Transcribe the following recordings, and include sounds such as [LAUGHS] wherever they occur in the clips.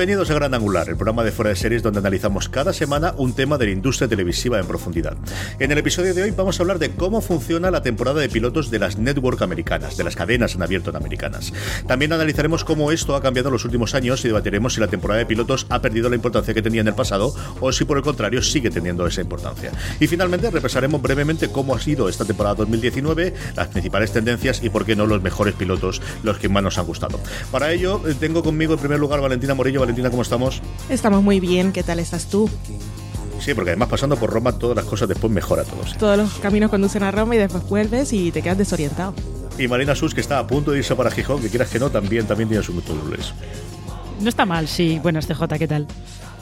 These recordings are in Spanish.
Bienvenidos a Gran Angular, el programa de fuera de series donde analizamos cada semana un tema de la industria televisiva en profundidad. En el episodio de hoy vamos a hablar de cómo funciona la temporada de pilotos de las network americanas, de las cadenas en abierto en americanas. También analizaremos cómo esto ha cambiado en los últimos años y debatiremos si la temporada de pilotos ha perdido la importancia que tenía en el pasado o si por el contrario sigue teniendo esa importancia. Y finalmente repasaremos brevemente cómo ha sido esta temporada 2019, las principales tendencias y por qué no los mejores pilotos, los que más nos han gustado. Para ello eh, tengo conmigo en primer lugar Valentina Morillo. Valentina, ¿cómo estamos? Estamos muy bien, ¿qué tal estás tú? Sí, porque además pasando por Roma todas las cosas después mejora todos. Todos los caminos conducen a Roma y después vuelves y te quedas desorientado. Y Marina Sus, que está a punto de irse para Gijón, que quieras que no, también, también tiene sus dobles. No está mal, sí. Buenas, CJ, ¿qué tal?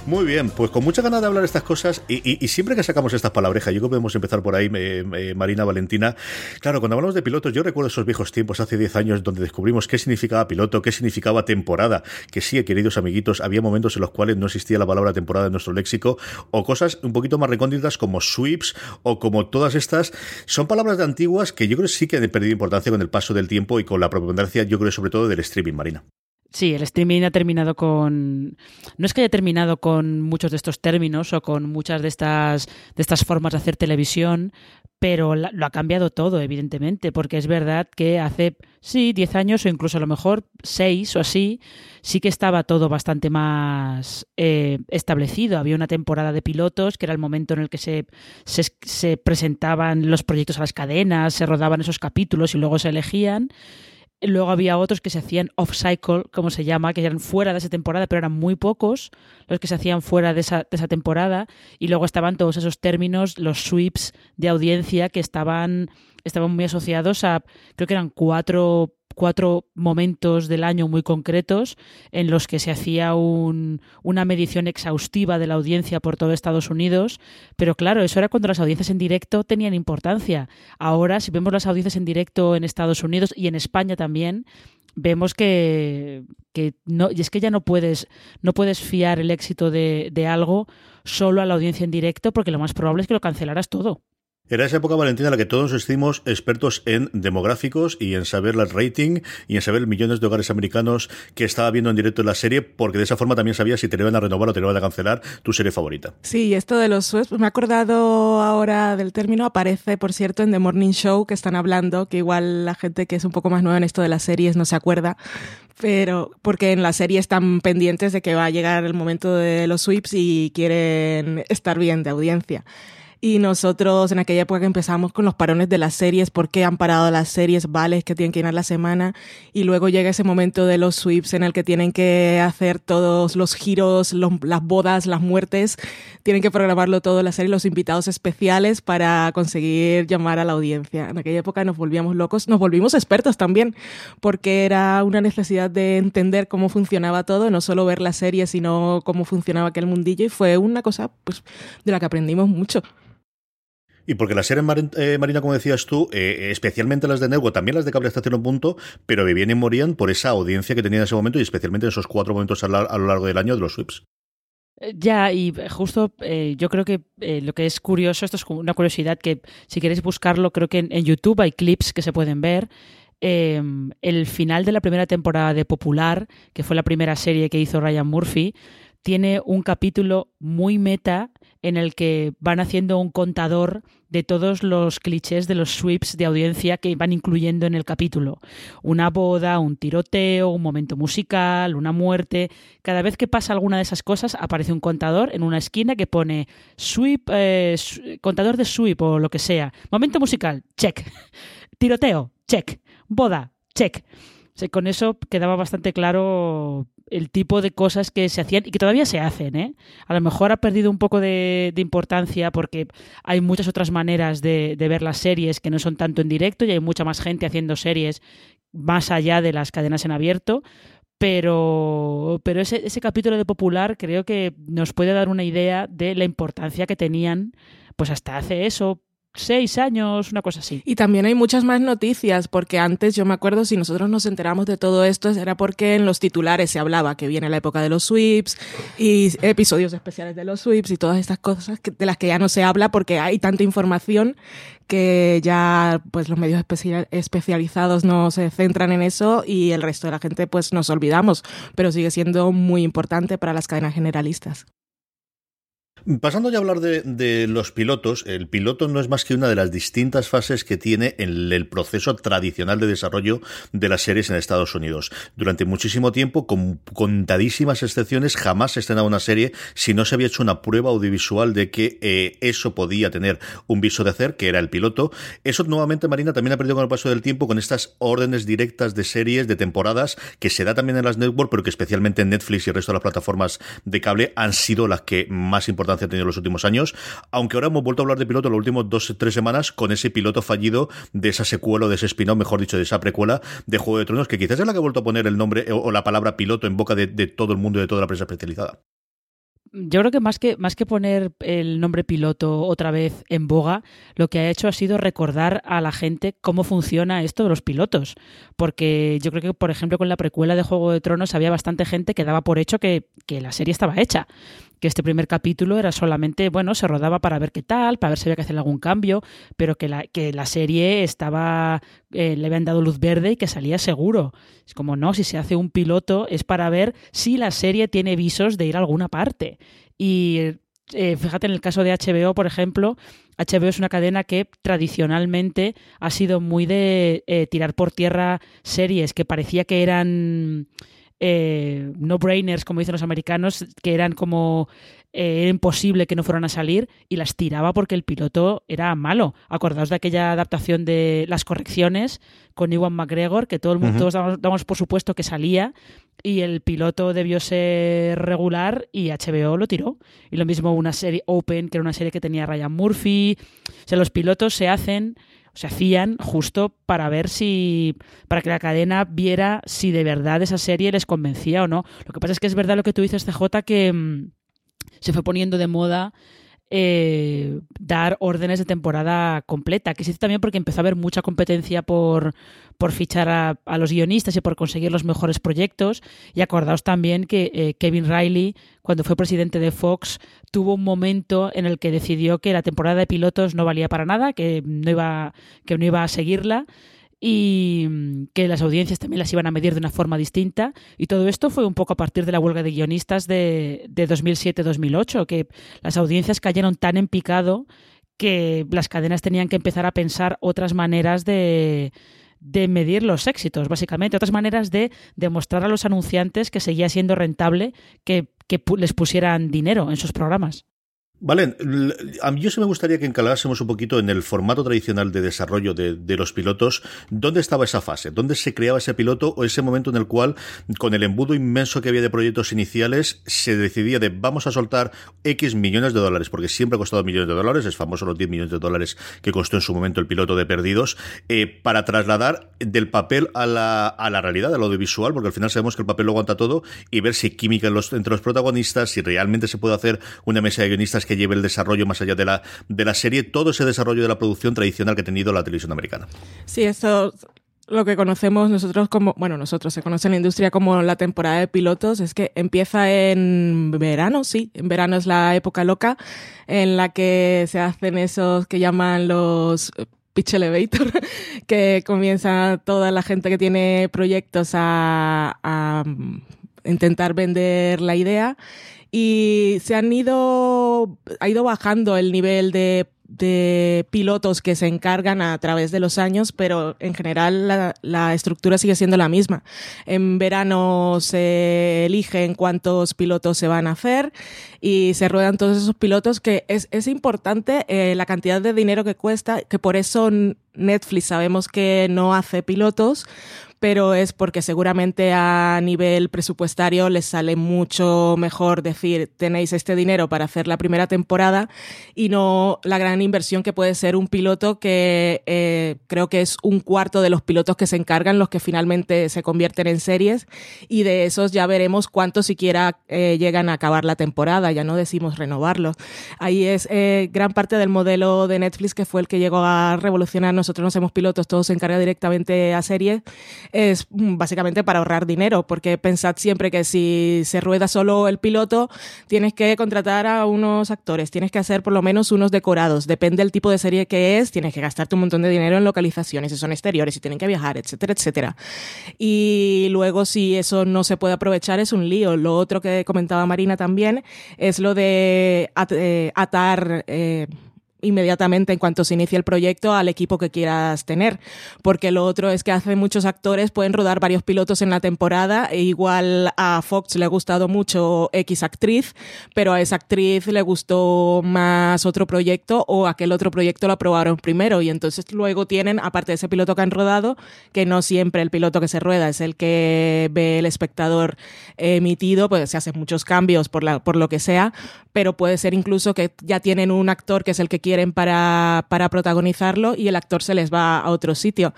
Muy bien, pues con mucha ganas de hablar estas cosas y, y- y siempre que sacamos estas palabrejas, yo creo que podemos empezar por ahí, eh, eh, Marina, Valentina. Claro, cuando hablamos de pilotos, yo recuerdo esos viejos tiempos, hace 10 años, donde descubrimos qué significaba piloto, qué significaba temporada, que sí, queridos amiguitos, había momentos en los cuales no existía la palabra temporada en nuestro léxico, o cosas un poquito más recónditas como sweeps o como todas estas, son palabras de antiguas que yo creo que sí que han perdido importancia con el paso del tiempo y con la preponderancia, yo creo, sobre todo del streaming, Marina. Sí, el streaming ha terminado con. No es que haya terminado con muchos de estos términos o con muchas de estas, de estas formas de hacer televisión, pero lo ha cambiado todo, evidentemente, porque es verdad que hace, sí, 10 años o incluso a lo mejor 6 o así, sí que estaba todo bastante más eh, establecido. Había una temporada de pilotos, que era el momento en el que se, se presentaban los proyectos a las cadenas, se rodaban esos capítulos y luego se elegían. Luego había otros que se hacían off-cycle, como se llama, que eran fuera de esa temporada, pero eran muy pocos los que se hacían fuera de esa, de esa temporada. Y luego estaban todos esos términos, los sweeps de audiencia, que estaban, estaban muy asociados a, creo que eran cuatro, cuatro momentos del año muy concretos en los que se hacía un- una medición exhaustiva de la audiencia por todo Estados Unidos. Pero claro, eso era cuando las audiencias en directo tenían importancia. Ahora, si vemos las audiencias en directo en Estados Unidos y en España también, vemos que, no, y es que ya no puedes, no puedes fiar el éxito de, de algo solo a la audiencia en directo, porque lo más probable es que lo cancelaras todo. Era esa época, Valentina, en la que todos nos hicimos expertos en demográficos y en saber el rating y en saber millones de hogares americanos que estaba viendo en directo la serie, porque de esa forma también sabías si te iban a renovar o te iban a cancelar tu serie favorita. Sí, esto de los subs, me he acordado ahora del término, aparece, por cierto, en The Morning Show, que están hablando, que igual la gente que es un poco más nueva en esto de las series no se acuerda, pero porque en la serie están pendientes de que va a llegar el momento de los sweeps y quieren estar bien de audiencia. Y nosotros en aquella época que empezamos con los parones de las series, por qué han parado las series, vales que tienen que a la semana, y luego llega ese momento de los sweeps en el que tienen que hacer todos los giros, las bodas, las muertes, tienen que programarlo todo la serie, los invitados especiales para conseguir llamar a la audiencia. En aquella época nos volvíamos locos, nos volvimos expertos también, porque era una necesidad de entender cómo funcionaba todo, no solo ver la serie, sino cómo funcionaba aquel mundillo, y fue una cosa pues, de la que aprendimos mucho. Y porque las series eh, Marina, como decías tú, eh, especialmente las de Nego, también las de cable hasta cierto punto, pero vivían y morían por esa audiencia que tenían en ese momento y especialmente en esos cuatro momentos a, lo largo del año de los sweeps. Eh, ya, y justo yo creo que lo que es curioso, esto es una curiosidad que si queréis buscarlo, creo que en, YouTube hay clips que se pueden ver. Em, el final de la primera temporada de Popular, que fue la primera serie que hizo Ryan Murphy, tiene un capítulo muy meta en el que van haciendo un contador de todos los clichés de los sweeps de audiencia que van incluyendo en el capítulo. Una boda, un tiroteo, un momento musical, una muerte. Cada vez que pasa alguna de esas cosas aparece un contador en una esquina que pone sweep, eh, contador de sweep o lo que sea. Momento musical, check. [LAUGHS] Tiroteo, check. Boda, check. Con eso quedaba bastante claro el tipo de cosas que se hacían y que todavía se hacen. ¿eh? A lo mejor ha perdido un poco de, importancia porque hay muchas otras maneras de, ver las series que no son tanto en directo y hay mucha más gente haciendo series más allá de las cadenas en abierto. Pero, pero ese, ese capítulo de Popular creo que nos puede dar una idea de la importancia que tenían pues hasta hace eso, seis años, una cosa así. Y también hay muchas más noticias, porque antes yo me acuerdo, si nosotros nos enteramos de todo esto, era porque en los titulares se hablaba que viene la época de los sweeps y episodios especiales de los sweeps y todas estas cosas de las que ya no se habla porque hay tanta información que ya pues los medios especializados no se centran en eso y el resto de la gente pues nos olvidamos, pero sigue siendo muy importante para las cadenas generalistas. Pasando ya a hablar de, los pilotos, el piloto no es más que una de las distintas fases que tiene el, el, proceso tradicional de desarrollo de las series en Estados Unidos. Durante muchísimo tiempo, con contadísimas excepciones, jamás se estrenaba una serie si no se había hecho una prueba audiovisual de que eh, eso podía tener un viso de hacer, que era el piloto. Eso nuevamente, Marina, también ha perdido con el paso del tiempo con estas órdenes directas de series, de temporadas, que se da también en las networks, pero que especialmente en Netflix y el resto de las plataformas de cable han sido las que más importancia ha tenido en los últimos años, aunque ahora hemos vuelto a hablar de piloto los últimos dos o tres semanas con ese piloto fallido de esa secuela o de ese spin-off, mejor dicho, de esa precuela de Juego de Tronos, que quizás es la que ha vuelto a poner el nombre o la palabra piloto en boca de, de todo el mundo y de toda la prensa especializada. Yo creo que más que más que poner el nombre piloto otra vez en boga, lo que ha hecho ha sido recordar a la gente cómo funciona esto de los pilotos. Porque yo creo que, por ejemplo, con la precuela de Juego de Tronos había bastante gente que daba por hecho que, que la serie estaba hecha que este primer capítulo era solamente, bueno, se rodaba para ver qué tal, para ver si había que hacer algún cambio, pero que la, que la serie estaba, eh, le habían dado luz verde y que salía seguro. Es como, no, si se hace un piloto es para ver si la serie tiene visos de ir a alguna parte. Y eh, fíjate en el caso de HBO, por ejemplo, HBO es una cadena que tradicionalmente ha sido muy de eh, tirar por tierra series que parecía que eran eh, no-brainers, como dicen los americanos, que eran como eh, era imposible que no fueran a salir y las tiraba porque el piloto era malo. Acordaos de aquella adaptación de Las Correcciones con Iwan McGregor, que todo el mundo, todos damos, por supuesto que salía y el piloto debió ser regular y HBO lo tiró. Y lo mismo una serie Open, que era una serie que tenía Ryan Murphy. O sea, los pilotos se hacen se hacían justo para ver si, para que la cadena viera si de verdad esa serie les convencía o no. Lo que pasa es que es verdad lo que tú dices, CJ, que mm, se fue poniendo de moda eh, dar órdenes de temporada completa, que se hizo también porque empezó a haber mucha competencia por, por fichar a, los guionistas y por conseguir los mejores proyectos. Y acordaos también que eh, Kevin Riley, cuando fue presidente de Fox, tuvo un momento en el que decidió que la temporada de pilotos no valía para nada, que no iba, que no iba a seguirla y mm, que las audiencias también las iban a medir de una forma distinta. Y todo esto fue un poco a partir de la huelga de guionistas de, de 2007-2008, que las audiencias cayeron tan en picado que las cadenas tenían que empezar a pensar otras maneras de, de medir los éxitos, básicamente, otras maneras de demostrar a los anunciantes que seguía siendo rentable que, que les pusieran dinero en sus programas. Vale, a mí yo sí me gustaría que encalásemos un poquito en el formato tradicional de desarrollo de, los pilotos. ¿Dónde estaba esa fase? ¿Dónde se creaba ese piloto o ese momento en el cual, con el embudo inmenso que había de proyectos iniciales, se decidía de vamos a soltar X millones de dólares? Porque siempre ha costado millones de dólares, es famoso los 10 millones de dólares que costó en su momento el piloto de Perdidos, eh, para trasladar del papel a la, a la realidad, al audiovisual, porque al final sabemos que el papel lo aguanta todo, y ver si química entre los protagonistas, si realmente se puede hacer una mesa de guionistas que lleve el desarrollo más allá de la, de la serie, todo ese desarrollo de la producción tradicional que ha tenido la televisión americana. Sí, eso lo que conocemos nosotros como, bueno, nosotros se conoce en la industria como la temporada de pilotos, es que empieza en verano, sí, en verano es la época loca en la que se hacen esos que llaman los pitch elevator, [LAUGHS] que comienza toda la gente que tiene proyectos a, a intentar vender la idea y se han ido, ha ido bajando el nivel de, de pilotos que se encargan a través de los años, pero en general la, estructura sigue siendo la misma. En verano se eligen cuántos pilotos se van a hacer y se ruedan todos esos pilotos que es, es importante eh, la cantidad de dinero que cuesta, que por eso Netflix sabemos que no hace pilotos, pero es porque seguramente a nivel presupuestario les sale mucho mejor decir tenéis este dinero para hacer la primera temporada y no la gran inversión que puede ser un piloto que eh, creo que es un cuarto de los pilotos que se encargan los que finalmente se convierten en series. Y de esos ya veremos cuántos siquiera eh, llegan a acabar la temporada, ya no decimos renovarlos. Ahí es eh, gran parte del modelo de Netflix que fue el que llegó a revolucionar, nosotros no somos pilotos, todo se encarga directamente a series es básicamente para ahorrar dinero, porque pensad siempre que si se rueda solo el piloto, tienes que contratar a unos actores, tienes que hacer por lo menos unos decorados, depende del tipo de serie que es, tienes que gastarte un montón de dinero en localizaciones, si son exteriores, si tienen que viajar, etcétera, etcétera. Y luego si eso no se puede aprovechar es un lío. Lo otro que comentaba Marina también es lo de eh, atar... Eh, inmediatamente en cuanto se inicie el proyecto al equipo que quieras tener. Porque lo otro es que hace muchos actores pueden rodar varios pilotos en la temporada e igual a Fox le ha gustado mucho X actriz, pero a esa actriz le gustó más otro proyecto o aquel otro proyecto lo aprobaron primero y entonces luego tienen, aparte de ese piloto que han rodado, que no siempre el piloto que se rueda es el que ve el espectador emitido, pues se hacen muchos cambios por, la, por lo que sea, pero puede ser incluso que ya tienen un actor que es el que quieren para, para protagonizarlo y el actor se les va a otro sitio.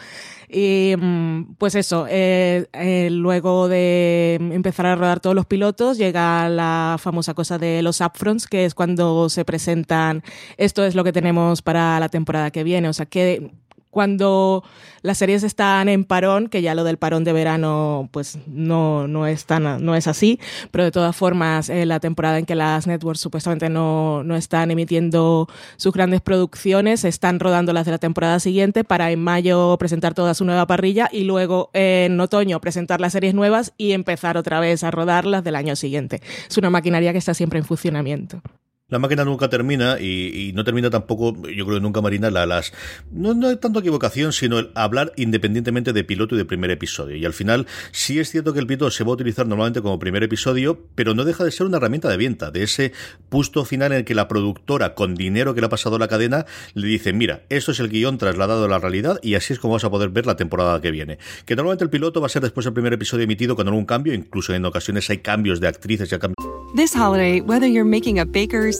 Y mm, pues eso, eh, eh, luego de empezar a rodar todos los pilotos, llega la famosa cosa de los upfronts, que es cuando se presentan, esto es lo que tenemos para la temporada que viene. O sea, que cuando las series están en parón, que ya lo del parón de verano pues no, no, es, tan, no es así, pero de todas formas eh, la temporada en que las networks supuestamente no, no están emitiendo sus grandes producciones, están rodando las de la temporada siguiente para en mayo presentar toda su nueva parrilla y luego en otoño presentar las series nuevas y empezar otra vez a rodarlas del año siguiente. Es una maquinaria que está siempre en funcionamiento. La máquina nunca termina y, no termina tampoco, yo creo que nunca Marina, la, las. No, no hay tanto equivocación, sino el hablar independientemente de piloto y de primer episodio. Y al final, sí es cierto que el piloto se va a utilizar normalmente como primer episodio, pero no deja de ser una herramienta de venta, de ese puesto final en el que la productora, con dinero que le ha pasado la cadena, le dice: Mira, esto es el guion trasladado a la realidad y así es como vas a poder ver la temporada que viene. Que normalmente el piloto va a ser después del primer episodio emitido con algún cambio, incluso en ocasiones hay cambios de actrices y cambios. This holiday, whether you're making a Baker's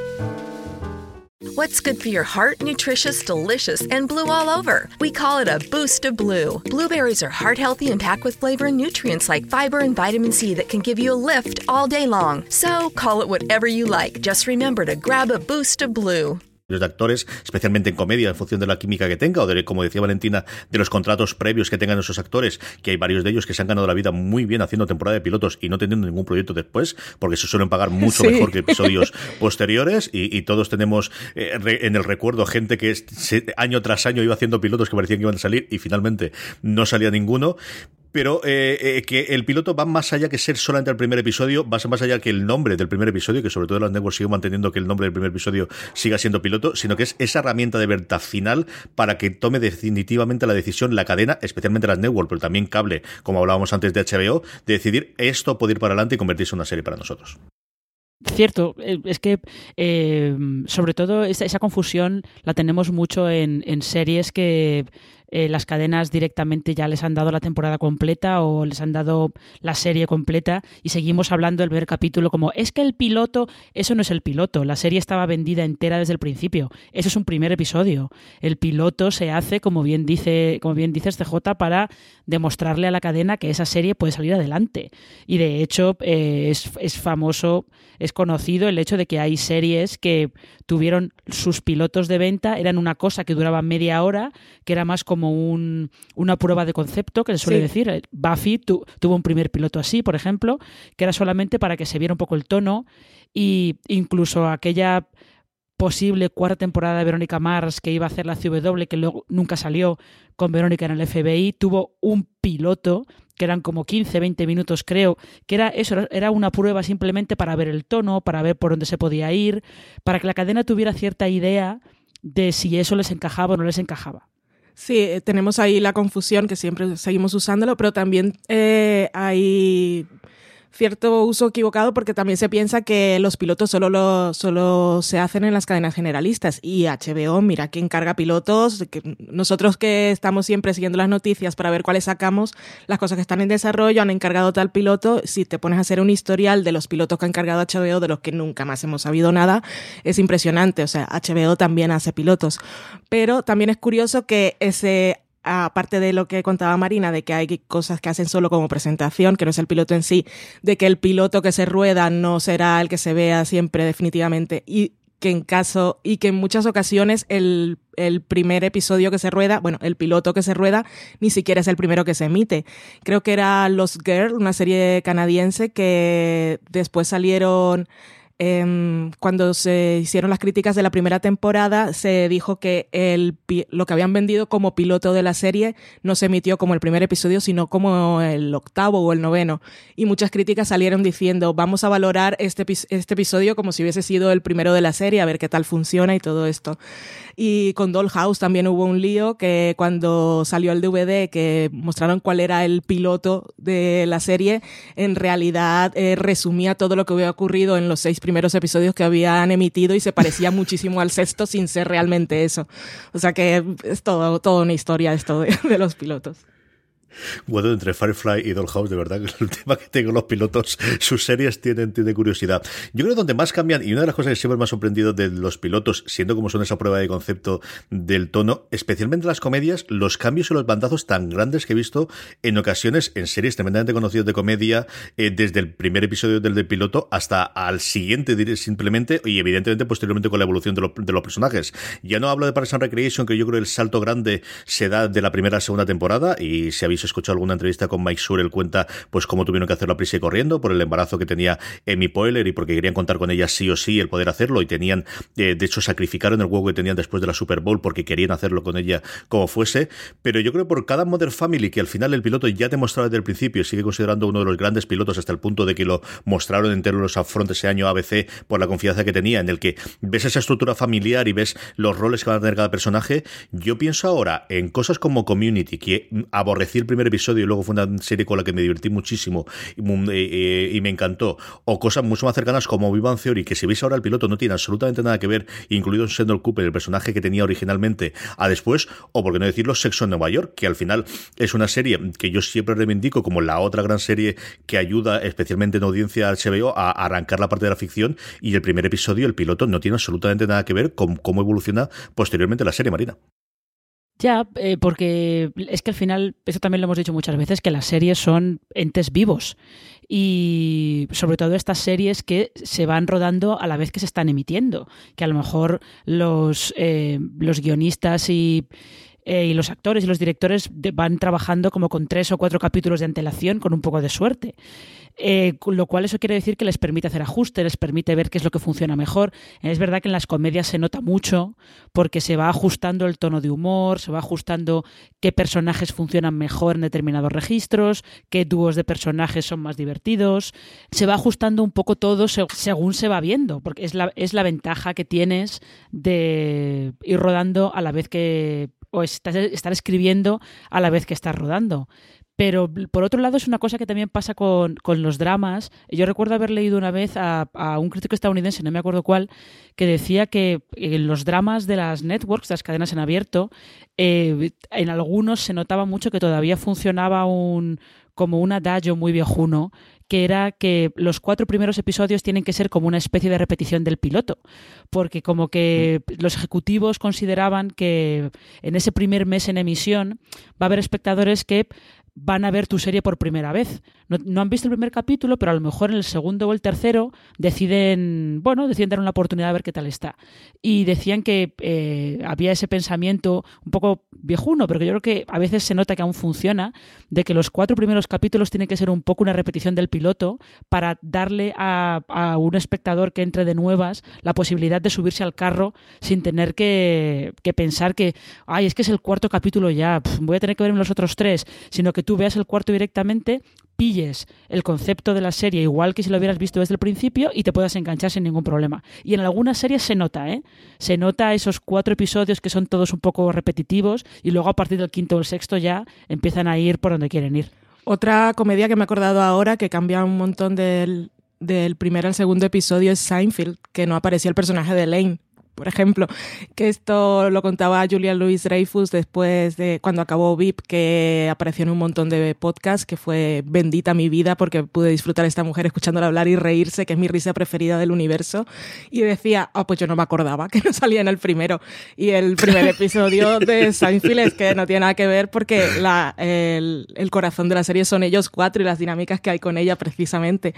What's good for your heart? Nutritious, delicious, and blue all over. We call it a boost of blue. Blueberries are heart healthy and packed with flavor and nutrients like fiber and vitamin C that can give you a lift all day long. So call it whatever you like. Just remember to grab a boost of blue. De actores, especialmente en comedia, en función de la química que tenga, o de, como decía Valentina, de los contratos previos que tengan esos actores, que hay varios de ellos que se han ganado la vida muy bien haciendo temporada de pilotos y no teniendo ningún proyecto después, porque se suelen pagar mucho [LAUGHS] mejor que episodios [LAUGHS] posteriores, y, todos tenemos eh, en el recuerdo gente que año tras año iba haciendo pilotos que parecían que iban a salir y finalmente no salía ninguno, pero eh, eh, que el piloto va más allá que ser solamente el primer episodio, va más allá que el nombre del primer episodio, que sobre todo las networks siguen manteniendo que el nombre del primer episodio siga siendo piloto, sino que es esa herramienta de verdad final para que tome definitivamente la decisión la cadena, especialmente las networks, pero también cable, como hablábamos antes de HBO, de decidir esto puede ir para adelante y convertirse en una serie para nosotros. Cierto, eh, es que sobre todo esa, confusión la tenemos mucho en series que eh, las cadenas directamente ya les han dado la temporada completa o les han dado la serie completa y seguimos hablando del primer capítulo como es que el piloto, eso no es el piloto, la serie estaba vendida entera desde el principio, eso es un primer episodio. El piloto se hace, como bien dice, como bien CJ, para demostrarle a la cadena que esa serie puede salir adelante. Y de hecho eh, es, es famoso, es conocido el hecho de que hay series que tuvieron sus pilotos de venta, eran una cosa que duraba media hora, que era más como como un, una prueba de concepto, que se suele decir. Eh, Buffy tuvo un primer piloto así, por ejemplo, que era solamente para que se viera un poco el tono y incluso aquella posible cuarta temporada de Verónica Mars que iba a hacer la CW, que luego nunca salió con Verónica en el FBI, tuvo un piloto que eran como 15, 20 minutos creo, que era eso, era una prueba simplemente para ver el tono, para ver por dónde se podía ir, para que la cadena tuviera cierta idea de si eso les encajaba o no les encajaba. Sí, eh, tenemos ahí la confusión que siempre seguimos usándolo, pero también eh, hay cierto uso equivocado porque también se piensa que los pilotos solo, lo, solo se hacen en las cadenas generalistas. Y HBO, mira que encarga pilotos, nosotros que estamos siempre siguiendo las noticias para ver cuáles sacamos, las cosas que están en desarrollo, han encargado tal piloto, si te pones a hacer un historial de los pilotos que ha encargado HBO, de los que nunca más hemos sabido nada, es impresionante, o sea, HBO también hace pilotos, pero también es curioso que ese aparte de lo que contaba Marina, de que hay cosas que hacen solo como presentación, que no es el piloto en sí, de que el piloto que se rueda no será el que se vea siempre definitivamente y que en caso y que en muchas ocasiones el, el, primer episodio que se rueda, bueno, el piloto que se rueda ni siquiera es el primero que se emite. Creo que era Los Girl, una serie canadiense que después salieron Em, cuando se hicieron las críticas de la primera temporada, se dijo que el, lo que habían vendido como piloto de la serie no se emitió como el primer episodio, sino como el octavo o el noveno. Y muchas críticas salieron diciendo, vamos a valorar este, este episodio como si hubiese sido el primero de la serie, a ver qué tal funciona y todo esto. Y con Dollhouse también hubo un lío que cuando salió el DVD, que mostraron cuál era el piloto de la serie, en realidad eh, resumía todo lo que había ocurrido en los seis primeros episodios que habían emitido y se parecía [LAUGHS] muchísimo al sexto sin ser realmente eso. O sea que es todo, toda una historia esto de [LAUGHS] los pilotos. Entre Firefly y Dollhouse, de verdad, que el [LAUGHS] tema que tengo los pilotos, sus series tienen, tienen curiosidad. Yo creo que donde más cambian, y una de las cosas que siempre me ha sorprendido de los pilotos, siendo como son esa prueba de concepto del tono, especialmente las comedias, los cambios y los bandazos tan grandes que he visto en ocasiones en series tremendamente conocidas de comedia, eh, desde el primer episodio del, del piloto hasta al siguiente, simplemente, y evidentemente posteriormente con la evolución de, de los personajes. Ya no hablo de Parks and Recreation, que yo creo que el salto grande se da de la primera a segunda temporada, y se ha visto escuchado alguna entrevista con Mike Sure, él cuenta pues cómo tuvieron que hacerlo a prisa y corriendo por el embarazo que tenía Amy Poehler y porque querían contar con ella sí o sí el poder hacerlo y tenían, eh, de hecho, sacrificaron el huevo que tenían después de la Super Bowl porque querían hacerlo con ella como fuese. Pero yo creo por cada Modern Family que al final el piloto ya te mostraba desde el principio sigue considerando uno de los grandes pilotos hasta el punto de que lo mostraron entero los upfront ese año ABC por la confianza que tenía, en el que ves esa estructura familiar y ves los roles que van a tener cada personaje. Yo pienso ahora en cosas como Community, que aborrecí primer episodio y luego fue una serie con la que me divertí muchísimo y, eh, me encantó, o cosas mucho más cercanas como Vivan Theory, que si veis ahora el piloto no tiene absolutamente nada que ver, incluido Sendor Cooper, el personaje que tenía originalmente a después, o por qué no decirlo, Sexo en Nueva York, que al final es una serie que yo siempre reivindico como la otra gran serie que ayuda especialmente en audiencia HBO a arrancar la parte de la ficción y el primer episodio, el piloto, no tiene absolutamente nada que ver con cómo evoluciona posteriormente la serie Marina. Ya, eh, porque es que al final, eso también lo hemos dicho muchas veces, que las series son entes vivos. Y sobre todo estas series que se van rodando a la vez que se están emitiendo. Que a lo mejor los, eh, los guionistas y, eh, y los actores y los directores van trabajando como con tres o cuatro capítulos de antelación con un poco de suerte. Eh, lo cual eso quiere decir que les permite hacer ajustes, les permite ver qué es lo que funciona mejor. Es verdad que en las comedias se nota mucho porque se va ajustando el tono de humor, se va ajustando qué personajes funcionan mejor en determinados registros, qué dúos de personajes son más divertidos, se va ajustando un poco todo según se va viendo, porque es la, es la ventaja que tienes de ir rodando a la vez que o estar escribiendo a la vez que estás rodando. Pero por otro lado es una cosa que también pasa con, los dramas. Yo recuerdo haber leído una vez a, un crítico estadounidense, no me acuerdo cuál, que decía que en los dramas de las networks, de las cadenas en abierto, eh, en algunos se notaba mucho que todavía funcionaba un, como un adagio muy viejuno que era que los cuatro primeros episodios tienen que ser como una especie de repetición del piloto, porque como que mm. los ejecutivos consideraban que en ese primer mes en emisión va a haber espectadores que van a ver tu serie por primera vez. No, han visto el primer capítulo, pero a lo mejor en el segundo o el tercero deciden, bueno, deciden dar una oportunidad a ver qué tal está. Y decían que eh, había ese pensamiento un poco viejuno, pero yo creo que a veces se nota que aún funciona, de que los cuatro primeros capítulos tienen que ser un poco una repetición del piloto para darle a, un espectador que entre de nuevas la posibilidad de subirse al carro sin tener que, pensar que, ay, es que es el cuarto capítulo ya, voy a tener que verme los otros tres, sino que tú veas el cuarto directamente, pilles el concepto de la serie igual que si lo hubieras visto desde el principio y te puedas enganchar sin ningún problema. Y en algunas series se nota, ¿eh? Se nota esos cuatro episodios que son todos un poco repetitivos y luego a partir del quinto o el sexto ya empiezan a ir por donde quieren ir. Otra comedia que me he acordado ahora que cambia un montón del, del primer al segundo episodio es Seinfeld, que no aparecía el personaje de Lane por ejemplo, que esto lo contaba Julia Louis Dreyfus después de cuando acabó VIP, que apareció en un montón de podcasts, que fue bendita mi vida porque pude disfrutar a esta mujer escuchándola hablar y reírse, que es mi risa preferida del universo. Y decía, oh, pues yo no me acordaba que no salía en el primero. Y el primer episodio de [LAUGHS] Seinfeld es que no tiene nada que ver porque la, el, el corazón de la serie son ellos cuatro y las dinámicas que hay con ella precisamente.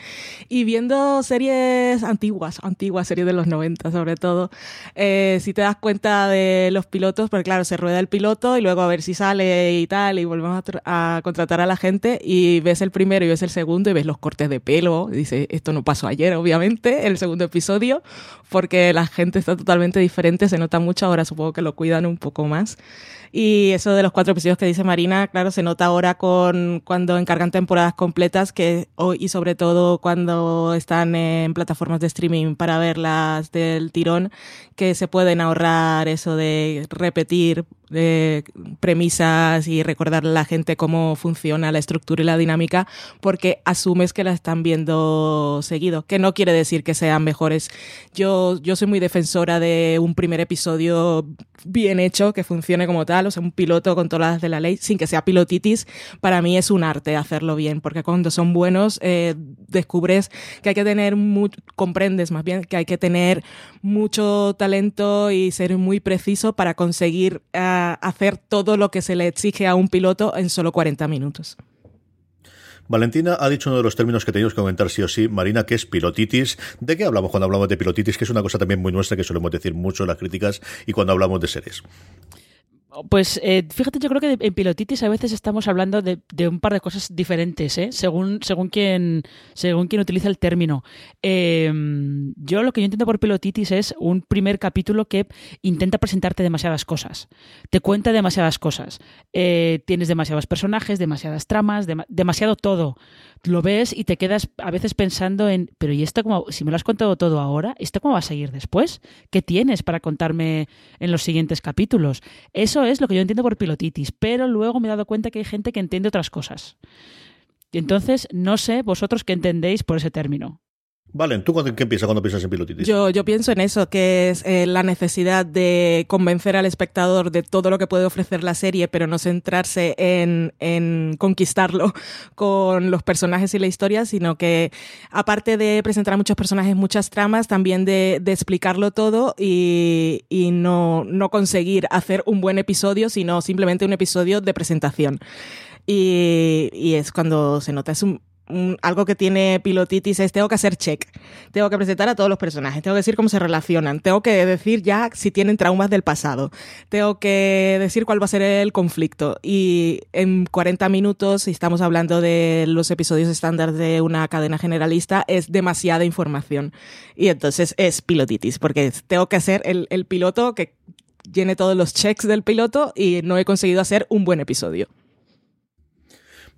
Y viendo series antiguas, antiguas series de los 90 sobre todo, eh, si te das cuenta de los pilotos, porque claro, se rueda el piloto y luego a ver si sale y tal, y volvemos a, contratar a la gente y ves el primero y ves el segundo y ves los cortes de pelo. Y dice, esto no pasó ayer, obviamente, el segundo episodio, porque la gente está totalmente diferente, se nota mucho, ahora supongo que lo cuidan un poco más. Y eso de los cuatro episodios que dice Marina, claro, se nota ahora con cuando encargan temporadas completas que, y sobre todo cuando están en plataformas de streaming para verlas del tirón, que se pueden ahorrar eso de repetir de premisas y recordarle a la gente cómo funciona la estructura y la dinámica, porque asumes que la están viendo seguido, que no quiere decir que sean mejores. Yo, yo soy muy defensora de un primer episodio bien hecho, que funcione como tal, o sea, un piloto con todas las de la ley, sin que sea pilotitis, para mí es un arte hacerlo bien, porque cuando son buenos eh, descubres que hay que tener, comprendes más bien que hay que tener mucho talento y ser muy preciso para conseguir... Hacer todo lo que se le exige a un piloto en solo 40 minutos. Valentina ha dicho uno de los términos que teníamos que comentar sí o sí, Marina, que es pilotitis. ¿De qué hablamos cuando hablamos de pilotitis? Que es una cosa también muy nuestra que solemos decir mucho en las críticas y cuando hablamos de series. Pues eh, fíjate, yo creo que en pilotitis a veces estamos hablando de, un par de cosas diferentes, ¿eh? según, quien utiliza el término. Em, yo lo que yo entiendo por pilotitis es un primer capítulo que intenta presentarte demasiadas cosas, te cuenta demasiadas cosas, eh, tienes demasiados personajes, demasiadas tramas, demasiado todo lo ves y te quedas a veces pensando en, pero ¿y esto como, si me lo has contado todo ahora, ¿esto cómo va a seguir después? ¿Qué tienes para contarme en los siguientes capítulos? Eso eso es lo que yo entiendo por pilotitis, pero luego me he dado cuenta que hay gente que entiende otras cosas. Y entonces, no sé vosotros qué entendéis por ese término. Valen, ¿tú qué piensas cuando piensas en pilotitis? Yo, pienso en eso, que es eh, la necesidad de convencer al espectador de todo lo que puede ofrecer la serie, pero no centrarse en, en conquistarlo [LAUGHS] con los personajes y la historia, sino que aparte de presentar a muchos personajes, muchas tramas, también de, de explicarlo todo y, y no, no conseguir hacer un buen episodio, sino simplemente un episodio de presentación. Y, y, es cuando se nota, es un, algo que tiene pilotitis es tengo que hacer check, tengo que presentar a todos los personajes, tengo que decir cómo se relacionan, tengo que decir ya si tienen traumas del pasado, tengo que decir cuál va a ser el conflicto y en 40 minutos, si estamos hablando de los episodios estándar de una cadena generalista, es demasiada información y entonces es pilotitis porque tengo que hacer el, el piloto que llene todos los checks del piloto y no he conseguido hacer un buen episodio.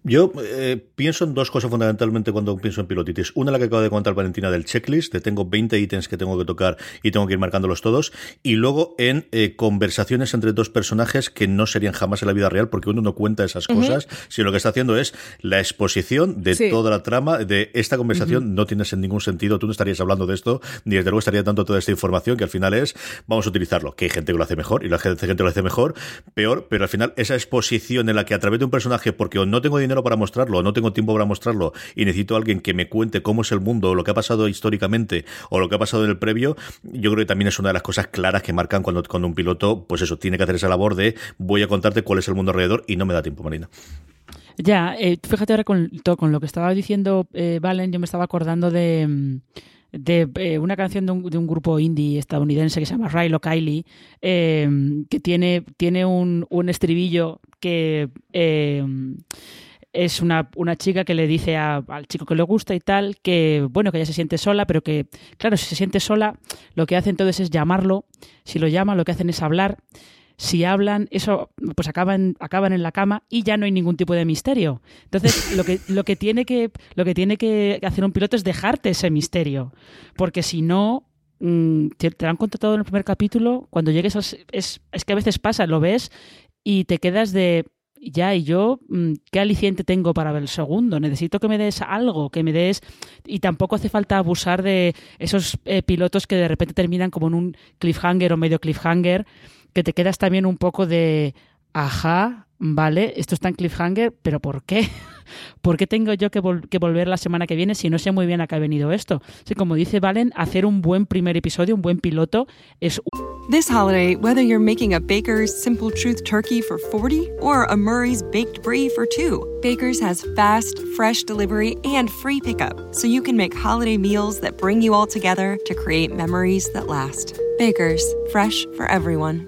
Yo eh, pienso en dos cosas fundamentalmente cuando pienso en pilotitis. Una, la que acaba de contar Valentina del checklist, de tengo 20 ítems que tengo que tocar y tengo que ir marcándolos todos. Y luego en eh, conversaciones entre dos personajes que no serían jamás en la vida real porque uno no cuenta esas cosas, sino lo que está haciendo es la exposición de Sí. toda la trama de esta conversación no tienes en ningún sentido, tú no estarías hablando de esto, ni desde luego estaría dando toda esta información que al final es, vamos a utilizarlo, que hay gente que lo hace mejor y la gente, gente lo hace mejor, peor, pero al final esa exposición en la que a través de un personaje, porque o no tengo dinero para mostrarlo, no tengo tiempo para mostrarlo, y necesito a alguien que me cuente cómo es el mundo, lo que ha pasado históricamente, o lo que ha pasado en el previo, yo creo que también es una de las cosas claras que marcan cuando, cuando un piloto, pues eso, tiene que hacer esa labor de voy a contarte cuál es el mundo alrededor y no me da tiempo, Marina. Ya, eh, fíjate ahora con, con lo que estaba diciendo eh, Valen, yo me estaba acordando de, mm, de eh, una canción de un, grupo indie estadounidense que se llama Rilo Kiley, eh, que tiene, tiene un, un estribillo que es una, una chica que le dice a- al chico que le gusta y tal, que bueno, que ella se siente sola, pero que, claro, si se siente sola, lo que hacen entonces es llamarlo, si lo llaman, lo que hacen es hablar, si hablan, eso pues acaban, acaban en la cama y ya no hay ningún tipo de misterio. Entonces, lo que, lo que tiene que, lo que tiene que hacer un piloto es dejarte ese misterio. Porque si no, mm, te, te lo han contado en el primer capítulo, cuando llegues se- es, es que a veces pasa, lo ves y te quedas de ya, y yo, mm, ¿qué aliciente tengo para ver el segundo? Necesito que me des algo, que me des... Y tampoco hace falta abusar de esos eh, pilotos que de repente terminan como en un cliffhanger o medio cliffhanger, que te quedas también un poco de, ajá, vale, esto está en cliffhanger, pero ¿por qué? [LAUGHS] ¿Por qué tengo yo que, vol- que volver la semana que viene si no sé muy bien a qué ha venido esto? Sí, como dice Valen, hacer un buen primer episodio, un buen piloto, es This holiday, whether you're making a Baker's Simple Truth turkey for 40 or a Murray's baked brie for two, Baker's has fast, fresh delivery and free pickup, so you can make holiday meals that bring you all together to create memories that last. Baker's, fresh for everyone.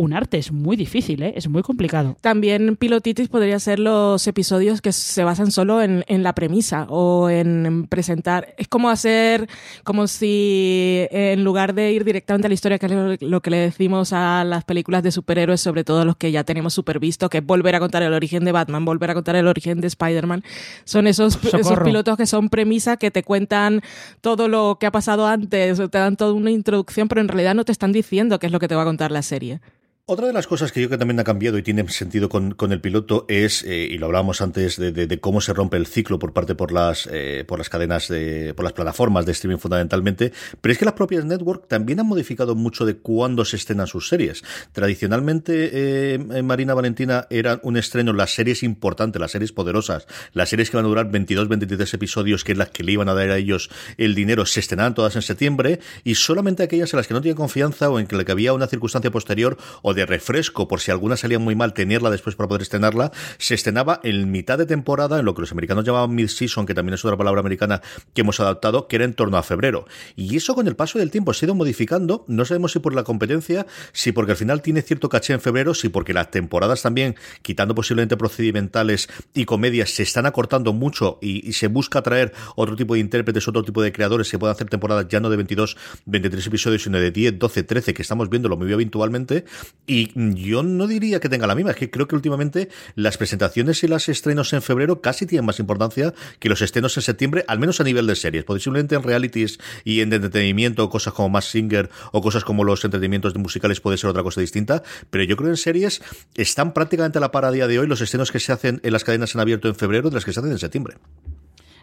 Un arte, es muy difícil, ¿eh? es muy complicado. También pilotitis podría ser los episodios que se basan solo en, en la premisa o en presentar. Es como hacer, como si eh, en lugar de ir directamente a la historia, que es lo, lo que le decimos a las películas de superhéroes, sobre todo los que ya tenemos super visto, que es volver a contar el origen de Batman, volver a contar el origen de Spider-Man. Son esos, esos pilotos que son premisa, que te cuentan todo lo que ha pasado antes, te dan toda una introducción, pero en realidad no te están diciendo qué es lo que te va a contar la serie. Otra de las cosas que yo creo que también ha cambiado y tiene sentido con, el piloto es, eh, y lo hablábamos antes, de, cómo se rompe el ciclo por parte por las, eh, por las cadenas, de, por las plataformas de streaming fundamentalmente, pero es que las propias network también han modificado mucho de cuándo se estrenan sus series. Tradicionalmente, eh, en Marina Valentina eran un estreno las series importantes, las series poderosas, las series que van a durar 22, 23 episodios, que es las que le iban a dar a ellos el dinero, se estrenaban todas en septiembre, y solamente aquellas en las que no tenían confianza o en que le había una circunstancia posterior o de de refresco, por si alguna salía muy mal, tenerla después para poder estrenarla, se estrenaba en mitad de temporada, en lo que los americanos llamaban mid-season, que también es otra palabra americana que hemos adaptado, que era en torno a febrero. Y eso con el paso del tiempo se ha ido modificando, no sabemos si por la competencia, si porque al final tiene cierto caché en febrero, si porque las temporadas también, quitando posiblemente procedimentales y comedias, se están acortando mucho y, se busca traer otro tipo de intérpretes, otro tipo de creadores que puedan hacer temporadas ya no de 22, 23 episodios, sino de 10, 12, 13, que estamos viéndolo muy habitualmente. Y yo no diría que tenga la misma, es que creo que últimamente las presentaciones y los estrenos en febrero casi tienen más importancia que los estrenos en septiembre, al menos a nivel de series. Posiblemente en realities y en entretenimiento, cosas como más singer o cosas como los entretenimientos musicales puede ser otra cosa distinta, pero yo creo que en series están prácticamente a la par a día de hoy los estrenos que se hacen en las cadenas en abierto en febrero de las que se hacen en septiembre.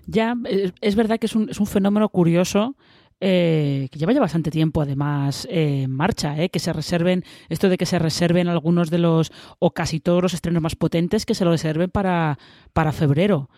Ya, es verdad que es un, es un fenómeno curioso eh, que lleva ya bastante tiempo además eh, en marcha, eh, que se reserven, esto de que se reserven algunos de los, o casi todos los estrenos más potentes, que se lo reserven para, para febrero.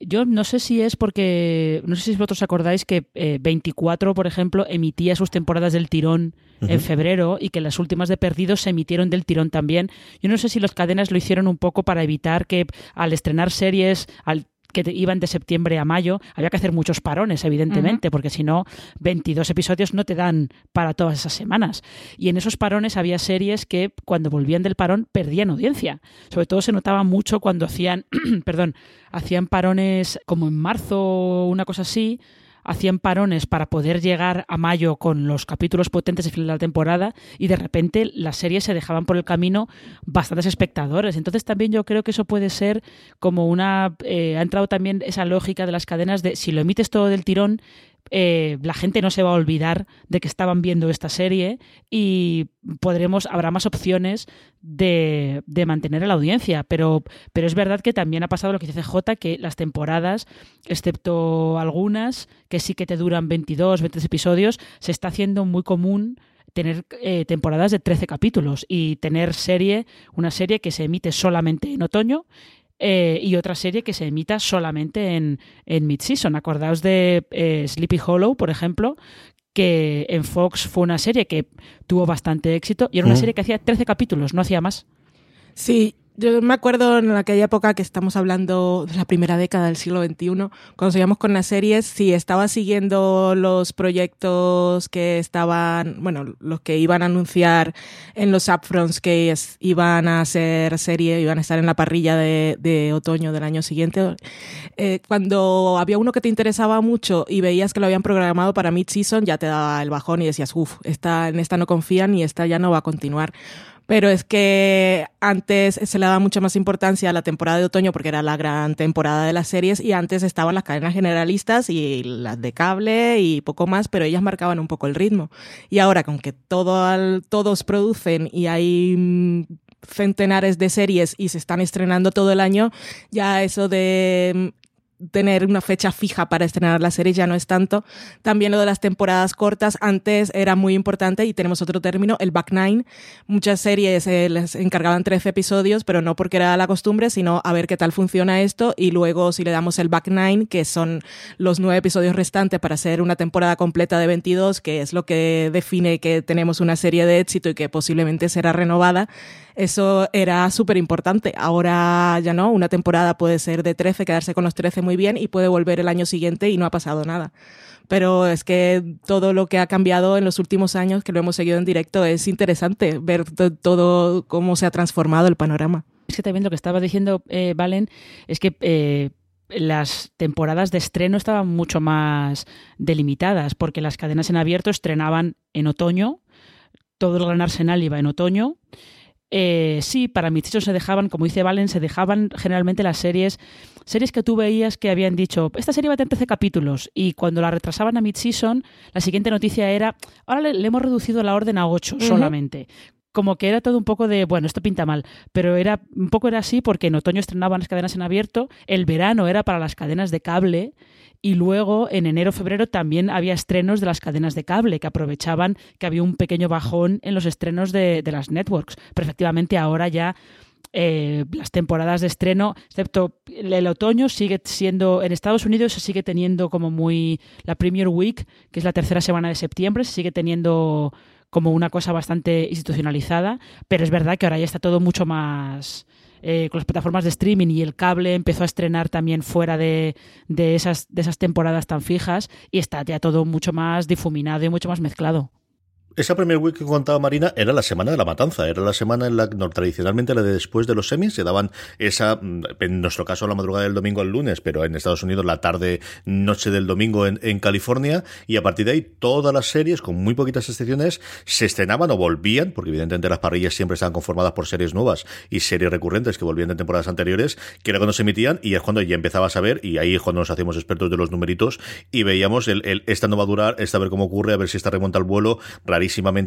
Yo no sé si es porque, no sé si vosotros acordáis que 24, por ejemplo, emitía sus temporadas del tirón en febrero y que las últimas de Perdidos se emitieron del tirón también. Yo no sé si las cadenas lo hicieron un poco para evitar que al estrenar series, al que iban de septiembre a mayo, había que hacer muchos parones, evidentemente, porque si no, 22 episodios no te dan para todas esas semanas. Y en esos parones había series que cuando volvían del parón perdían audiencia. Sobre todo se notaba mucho cuando hacían, [CLEARS THROAT] perdón, hacían parones como en marzo, una cosa así, hacían parones para poder llegar a mayo con los capítulos potentes de final de la temporada y de repente las series se dejaban por el camino bastantes espectadores. Entonces también yo creo que eso puede ser como una... Eh, ha entrado también esa lógica de las cadenas de si lo emites todo del tirón, eh, la gente no se va a olvidar de que estaban viendo esta serie y podremos, habrá más opciones de, de, mantener a la audiencia. Pero, pero es verdad que también ha pasado lo que dice J, que las temporadas, excepto algunas que sí que te duran 22, 23 episodios, se está haciendo muy común tener eh, temporadas de 13 capítulos y tener serie, una serie que se emite solamente en otoño eh, y otra serie que se emita solamente en, en mid-season. Acordaos de eh, Sleepy Hollow, por ejemplo, que en Fox fue una serie que tuvo bastante éxito y era una serie que hacía 13 capítulos, no hacía más. Sí, yo me acuerdo en aquella época que estamos hablando de la primera década del siglo XXI, cuando seguíamos con las series, si estaba siguiendo los proyectos que estaban, bueno, los que iban a anunciar en los upfronts que iban a ser serie, iban a estar en la parrilla de, otoño del año siguiente. Eh, cuando había uno que te interesaba mucho y veías que lo habían programado para mid-season, ya te daba el bajón y decías, uff, esta, en esta no confían y esta ya no va a continuar pero es que antes se le daba mucha más importancia a la temporada de otoño porque era la gran temporada de las series y antes estaban las cadenas generalistas y las de cable y poco más, pero ellas marcaban un poco el ritmo. Y ahora, con que todo, todos producen y hay mm, centenares de series y se están estrenando todo el año, ya eso de mm, tener una fecha fija para estrenar la serie ya no es tanto. También lo de las temporadas cortas, antes era muy importante y tenemos otro término, el back nine. Muchas series eh, les encargaban 13 episodios, pero no porque era la costumbre, sino a ver qué tal funciona esto y luego si le damos el back nine, que son los nueve episodios restantes para hacer una temporada completa de 22, que es lo que define que tenemos una serie de éxito y que posiblemente será renovada, eso era súper importante. Ahora ya no, una temporada puede ser de 13, quedarse con los 13 muy bien y puede volver el año siguiente y no ha pasado nada. Pero es que todo lo que ha cambiado en los últimos años, que lo hemos seguido en directo, es interesante ver todo cómo se ha transformado el panorama. Es que también lo que estaba diciendo, eh, Valen, es que eh, las temporadas de estreno estaban mucho más delimitadas, porque las cadenas en abierto estrenaban en otoño, todo el gran arsenal iba en otoño, eh, sí, para mid se dejaban, como dice Valen, se dejaban generalmente las series, series que tú veías que habían dicho, esta serie va a tener 13 capítulos, y cuando la retrasaban a mid-season, la siguiente noticia era, ahora le, hemos reducido la orden a 8 solamente. Como que era todo un poco de, bueno, esto pinta mal, pero era un poco era así porque en otoño estrenaban las cadenas en abierto, el verano era para las cadenas de cable y luego en enero febrero también había estrenos de las cadenas de cable que aprovechaban que había un pequeño bajón en los estrenos de, las networks. Pero efectivamente ahora ya eh, las temporadas de estreno, excepto el, otoño, sigue siendo, en Estados Unidos se sigue teniendo como muy la Premier Week, que es la tercera semana de septiembre, se sigue teniendo como una cosa bastante institucionalizada, pero es verdad que ahora ya está todo mucho más... Eh, con las plataformas de streaming y el cable empezó a estrenar también fuera de, de, esas, de esas temporadas tan fijas y está ya todo mucho más difuminado y mucho más mezclado. Esa Premier Week que contaba Marina era la semana de la matanza, era la semana en la que tradicionalmente la de después de los semis se daban esa, mm, en nuestro caso la madrugada del domingo al lunes, pero en Estados Unidos la tarde, noche del domingo en, California, y a partir de ahí todas las series, con muy poquitas excepciones, se estrenaban o volvían, porque evidentemente las parrillas siempre estaban conformadas por series nuevas y series recurrentes que volvían de temporadas anteriores, que era cuando se emitían y es cuando ya empezabas a ver, y ahí es cuando nos hacíamos expertos de los numeritos y veíamos el, el esta no va a durar, esta a ver cómo ocurre, a ver si esta remonta al vuelo,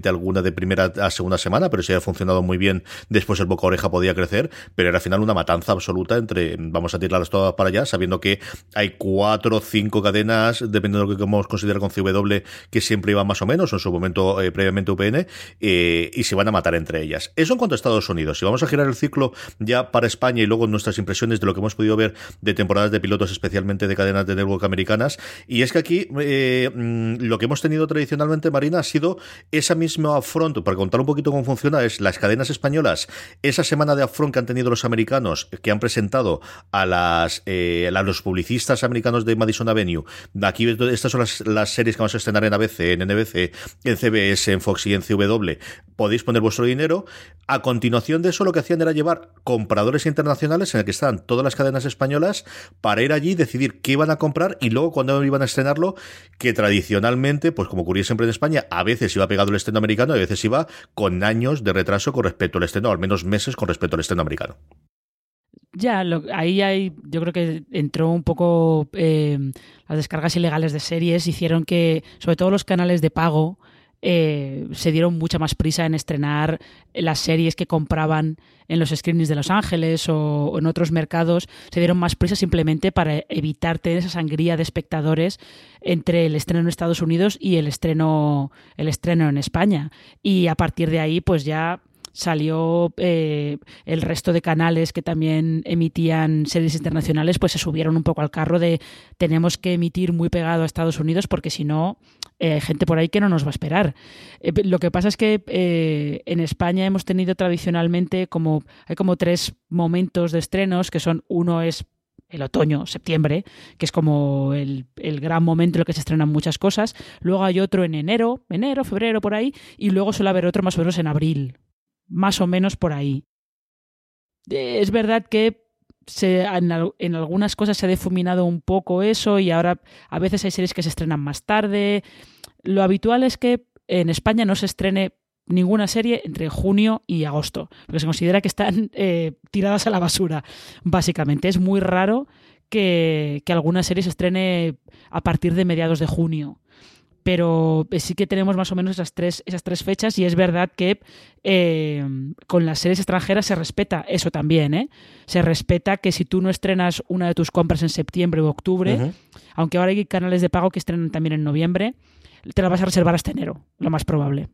alguna de primera a segunda semana, pero si había funcionado muy bien, después el boca oreja podía crecer, pero era al final una matanza absoluta entre vamos a tirarlas todas para allá, sabiendo que hay cuatro o cinco cadenas, dependiendo de lo que queramos considerar con CW, que siempre iban más o menos, en su momento eh, previamente UPN, eh, y se van a matar entre ellas. Eso en cuanto a Estados Unidos. Si vamos a girar el ciclo ya para España y luego nuestras impresiones de lo que hemos podido ver de temporadas de pilotos, especialmente de cadenas de network americanas, y es que aquí eh, mm, lo que hemos tenido tradicionalmente, Marina, ha sido esa misma upfront, para contar un poquito cómo funciona, es las cadenas españolas, esa semana de upfront que han tenido los americanos, que han presentado a las eh, a los publicistas americanos de Madison Avenue. Aquí estas son las, series que vamos a estrenar en ABC, en NBC, en CBS, en Fox y en CW. Podéis poner vuestro dinero. A continuación de eso, lo que hacían era llevar compradores internacionales en el que están todas las cadenas españolas para ir allí, decidir qué iban a comprar y luego cuando iban a estrenarlo, que tradicionalmente, pues como ocurría siempre en España, a veces iba el estreno americano y a veces iba con años de retraso con respecto al estreno, al menos meses con respecto al estreno americano. Ya, ahí hay, yo creo que entró un poco eh, las descargas ilegales de series, hicieron que, sobre todo los canales de pago, eh, se dieron mucha más prisa en estrenar las series que compraban en los screenings de Los Ángeles o, en otros mercados, se dieron más prisa simplemente para evitar tener esa sangría de espectadores entre el estreno en Estados Unidos y el estreno, el estreno en España. Y a partir de ahí, pues ya salió eh, el resto de canales que también emitían series internacionales, pues se subieron un poco al carro de tenemos que emitir muy pegado a Estados Unidos porque si no, eh, hay gente por ahí que no nos va a esperar. Eh, lo que pasa es que en España hemos tenido tradicionalmente como, hay como tres momentos de estrenos, que son, uno es el otoño, septiembre, que es como el, el, gran momento en el que se estrenan muchas cosas. Luego hay otro en enero, enero, febrero, por ahí, y luego suele haber otro más o menos en abril, más o menos por ahí. Eh, es verdad que en, algunas cosas se ha difuminado un poco eso y ahora a veces hay series que se estrenan más tarde. Lo habitual es que en España no se estrene ninguna serie entre junio y agosto, porque se considera que están [LAUGHS] eh, tiradas a la basura, básicamente. Es muy raro que, que alguna serie se estrene a partir de mediados de junio pero eh, sí que tenemos más o menos esas tres, esas tres fechas y es verdad que eh, con las series extranjeras se respeta eso también, ¿eh? Se respeta que si tú no estrenas una de tus compras en septiembre o octubre, aunque ahora hay canales de pago que estrenan también en noviembre, te la vas a reservar hasta enero, lo más probable.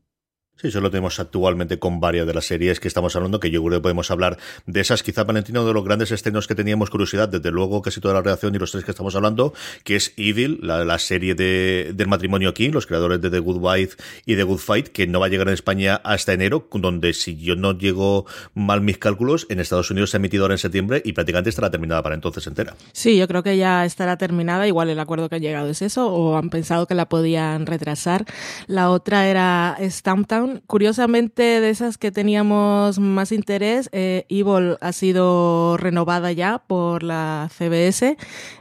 Sí, eso lo tenemos actualmente con varias de las series que estamos hablando, que yo creo que podemos hablar de esas, quizá Valentino, de los grandes estrenos que teníamos curiosidad, desde luego casi toda la redacción y los tres que estamos hablando, que es Evil, la, serie de, del matrimonio King, los creadores de The Good Wife y The Good Fight, que no va a llegar en España hasta enero, donde si yo no llego mal mis cálculos, en Estados Unidos se ha emitido ahora en septiembre y prácticamente estará terminada para entonces entera. Sí, yo creo que ya estará terminada, igual el acuerdo que ha llegado es eso, o han pensado que la podían retrasar. La otra era Stamptown Curiosamente, de esas que teníamos más interés, eh, Evil ha sido renovada ya por la CBS,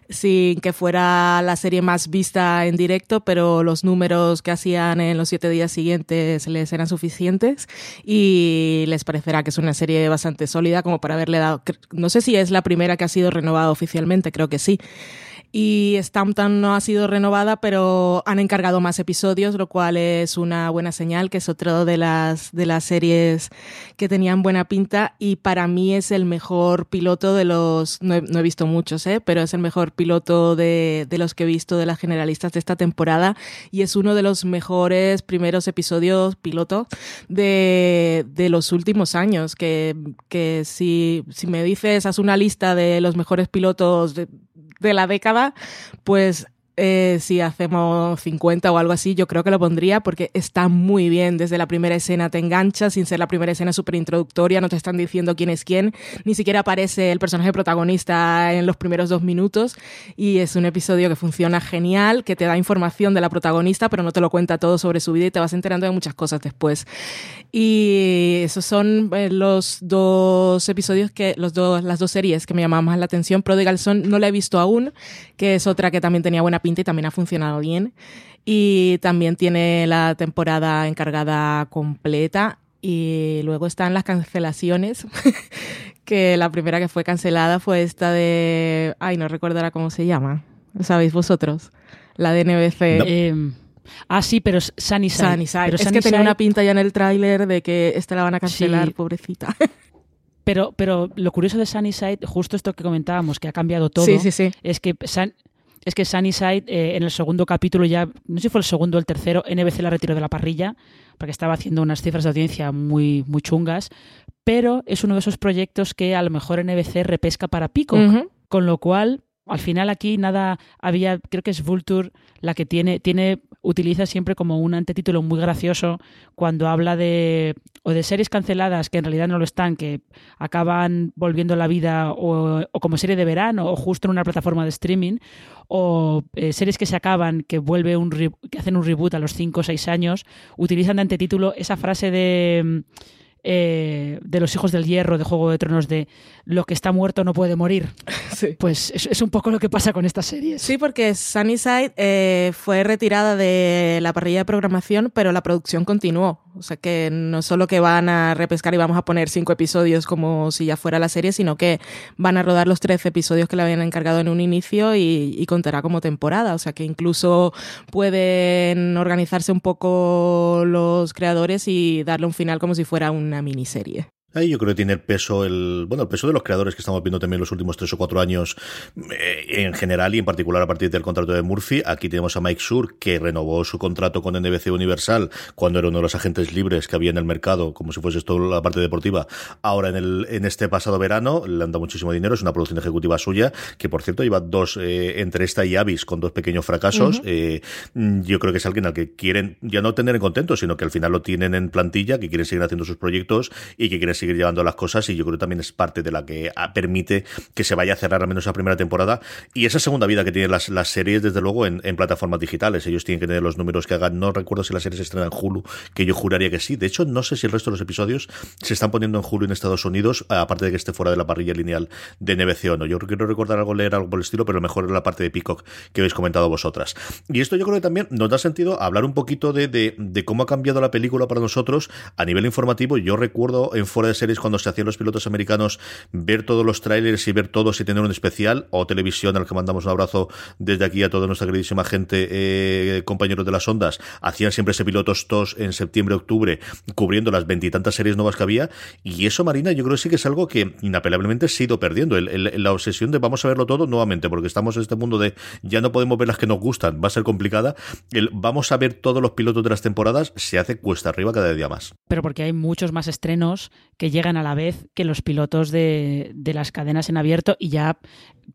sin que fuera la serie más vista en directo, pero los números que hacían en los siete días siguientes les eran suficientes y les parecerá que es una serie bastante sólida como para haberle dado, no sé si es la primera que ha sido renovada oficialmente, creo que sí y Stampton no ha sido renovada, pero han encargado más episodios, lo cual es una buena señal, que es otro de las, de las series que tenían buena pinta y para mí es el mejor piloto de los, no he, visto muchos, ¿eh? pero es el mejor piloto de, de, los que he visto de las generalistas de esta temporada y es uno de los mejores primeros episodios piloto de, de los últimos años, que, que si, si me dices, haz una lista de los mejores pilotos de, de la década, pues eh, si hacemos 50 o algo así, yo creo que lo pondría porque está muy bien. Desde la primera escena te engancha, sin ser la primera escena súper introductoria, no te están diciendo quién es quién, ni siquiera aparece el personaje protagonista en los primeros dos minutos. Y es un episodio que funciona genial, que te da información de la protagonista, pero no te lo cuenta todo sobre su vida y te vas enterando de muchas cosas después. Y esos son eh, los dos episodios que, los dos, las dos series que me llamaban más la atención. Prodigal Son no la he visto aún, que es otra que también tenía buena pinta y también ha funcionado bien. Y también tiene la temporada encargada completa. Y luego están las cancelaciones, [LAUGHS] que la primera que fue cancelada fue esta de... Ay, no recordará cómo se llama. ¿Lo sabéis vosotros? La de NBC. Em, ah, sí, pero es Sunnyside. Sunnyside. Pero es que tenía una pinta ya en el tráiler de que esta la van a cancelar, Sí. pobrecita. [LAUGHS] Pero, pero lo curioso de Sunnyside, justo esto que comentábamos, que ha cambiado todo, Sí, sí, sí. es que es que Sunnyside eh, en el segundo capítulo ya, no sé si fue el segundo o el tercero, NBC la retiró de la parrilla porque estaba haciendo unas cifras de audiencia muy, muy chungas, pero es uno de esos proyectos que a lo mejor NBC repesca para Pico, Ujú. con lo cual al final aquí nada había, creo que es Vulture la que tiene, tiene, utiliza siempre como un antetítulo muy gracioso cuando habla de o de series canceladas que en realidad no lo están, que acaban volviendo la vida o, o como serie de verano o justo en una plataforma de streaming, o eh, series que se acaban, que vuelve un re- que hacen un reboot a los 5 o 6 años, utilizan de antetítulo esa frase de eh, de los hijos del hierro de Juego de Tronos de lo que está muerto no puede morir. [LAUGHS] Pues es, es un poco lo que pasa con estas series. Sí, porque Sunnyside eh, fue retirada de la parrilla de programación, pero la producción continuó. O sea que no solo que van a repescar y vamos a poner cinco episodios como si ya fuera la serie, sino que van a rodar los 13 episodios que le habían encargado en un inicio y, y contará como temporada. O sea que incluso pueden organizarse un poco los creadores y darle un final como si fuera una miniserie. Ahí yo creo que tiene el peso, el bueno, el peso de los creadores que estamos viendo también los últimos tres o cuatro años eh, en general y en particular a partir del contrato de Murphy. Aquí tenemos a Mike Schur que renovó su contrato con NBC Universal cuando era uno de los agentes libres que había en el mercado, como si fuese esto la parte deportiva. Ahora en el en este pasado verano le han dado muchísimo dinero, es una producción ejecutiva suya que por cierto lleva dos eh, entre esta y Avis con dos pequeños fracasos. Eh, yo creo que es alguien al que quieren ya no tener en contento, sino que al final lo tienen en plantilla, que quieren seguir haciendo sus proyectos y que quieren seguir llevando las cosas y yo creo que también es parte de la que ah, permite que se vaya a cerrar al menos esa primera temporada y esa segunda vida que tienen las, series desde luego en, plataformas digitales. Ellos tienen que tener los números que hagan. No recuerdo si la serie se estrena en Hulu, que yo juraría que sí. De hecho, no sé si el resto de los episodios se están poniendo en Hulu en Estados Unidos, aparte de que esté fuera de la parrilla lineal de NBC o no. Yo quiero recordar algo, leer algo por el estilo, pero lo mejor es la parte de Peacock que habéis comentado vosotras. Y esto yo creo que también nos da sentido hablar un poquito de, de, de cómo ha cambiado la película para nosotros a nivel informativo. Yo recuerdo en fuera de series cuando se hacían los pilotos americanos ver todos los trailers y ver todos y tener un especial o televisión al que mandamos un abrazo desde aquí a toda nuestra queridísima gente, eh, compañeros de las ondas, hacían siempre ese pilotos tos en septiembre, octubre, cubriendo las veintitantas series nuevas que había y eso Marina yo creo que sí que es algo que inapelablemente se ha ido perdiendo, la obsesión de vamos a verlo todo nuevamente porque estamos en este mundo de ya no podemos ver las que nos gustan, va a ser complicada, el vamos a ver todos los pilotos de las temporadas se hace cuesta arriba cada día más. pero porque hay muchos más estrenos que llegan a la vez que los pilotos de, de las cadenas en abierto y ya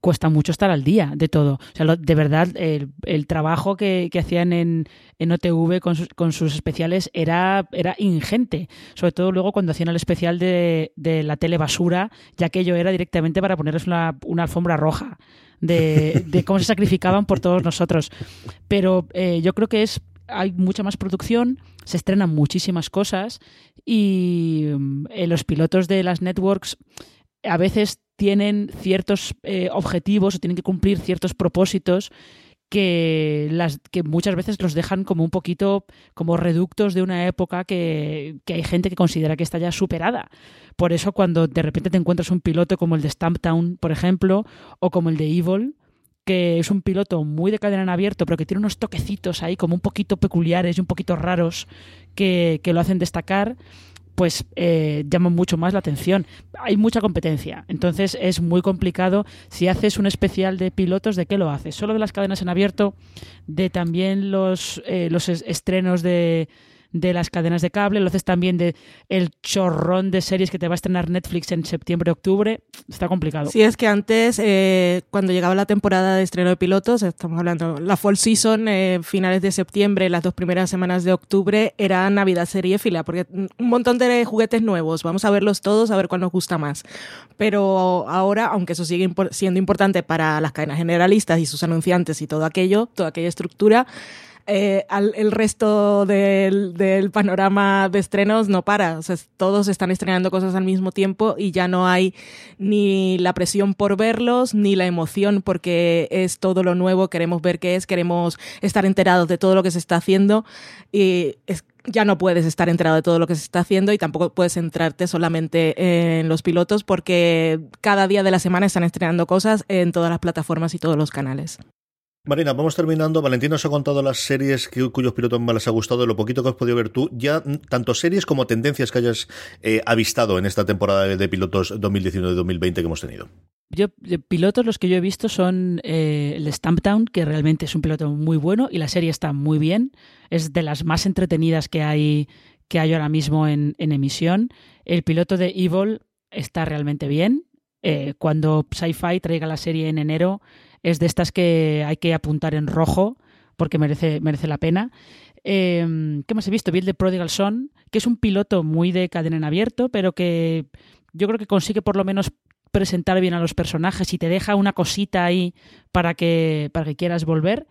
cuesta mucho estar al día de todo. O sea, de verdad, el, el trabajo que, que hacían en, en OTV con sus, con sus especiales era, era ingente. Sobre todo luego cuando hacían el especial de, de la tele basura, ya que ello era directamente para ponerles una, una alfombra roja. De, de cómo se sacrificaban por todos nosotros. Pero eh, yo creo que es hay mucha más producción, se estrenan muchísimas cosas y eh, los pilotos de las networks a veces tienen ciertos eh, objetivos o tienen que cumplir ciertos propósitos que, las, que muchas veces los dejan como un poquito como reductos de una época que, que hay gente que considera que está ya superada. Por eso cuando de repente te encuentras un piloto como el de Stamptown, por ejemplo, o como el de Evil, que es un piloto muy de cadena en abierto, pero que tiene unos toquecitos ahí como un poquito peculiares y un poquito raros que, que lo hacen destacar, pues eh, llaman mucho más la atención. Hay mucha competencia, entonces es muy complicado. Si haces un especial de pilotos, ¿de qué lo haces? ¿Solo de las cadenas en abierto? ¿De también los, eh, los es- estrenos de, de las cadenas de cable, lo haces también de el chorrón de series que te va a estrenar Netflix en septiembre, octubre. Está complicado. Sí, es que antes, eh, cuando llegaba la temporada de estreno de pilotos, estamos hablando, la fall season, eh, finales de septiembre, las dos primeras semanas de octubre, era Navidad serie fila, porque un montón de juguetes nuevos, vamos a verlos todos, a ver cuál nos gusta más. Pero ahora, aunque eso sigue siendo importante para las cadenas generalistas y sus anunciantes y todo aquello, toda aquella estructura, eh, el resto del, panorama de estrenos no para. O sea, todos están estrenando cosas al mismo tiempo y ya no hay ni la presión por verlos, ni la emoción porque es todo lo nuevo, queremos ver qué es, queremos estar enterados de todo lo que se está haciendo y ya no puedes estar enterado de todo lo que se está haciendo y tampoco puedes centrarte solamente en los pilotos porque cada día de la semana están estrenando cosas en todas las plataformas y todos los canales. Marina, vamos terminando. Valentín nos ha contado las series cuyos pilotos más les ha gustado, lo poquito que has podido ver tú. Ya mm, tanto series como tendencias que hayas eh, avistado en esta temporada de pilotos 2019-2020 que hemos tenido. Yo, pilotos los que yo he visto son eh, el Stamptown, que realmente es un piloto muy bueno y la serie está muy bien. Es de las más entretenidas que hay, que hay ahora mismo en, emisión. El piloto de Evil está realmente bien. Eh, cuando Sci-Fi traiga la serie en enero, es de estas que hay que apuntar en rojo porque merece, merece la pena. Eh, ¿Qué más he visto? Vi el de Prodigal Son, que es un piloto muy de cadena en abierto, pero que yo creo que consigue por lo menos presentar bien a los personajes y te deja una cosita ahí para que, para que quieras volver.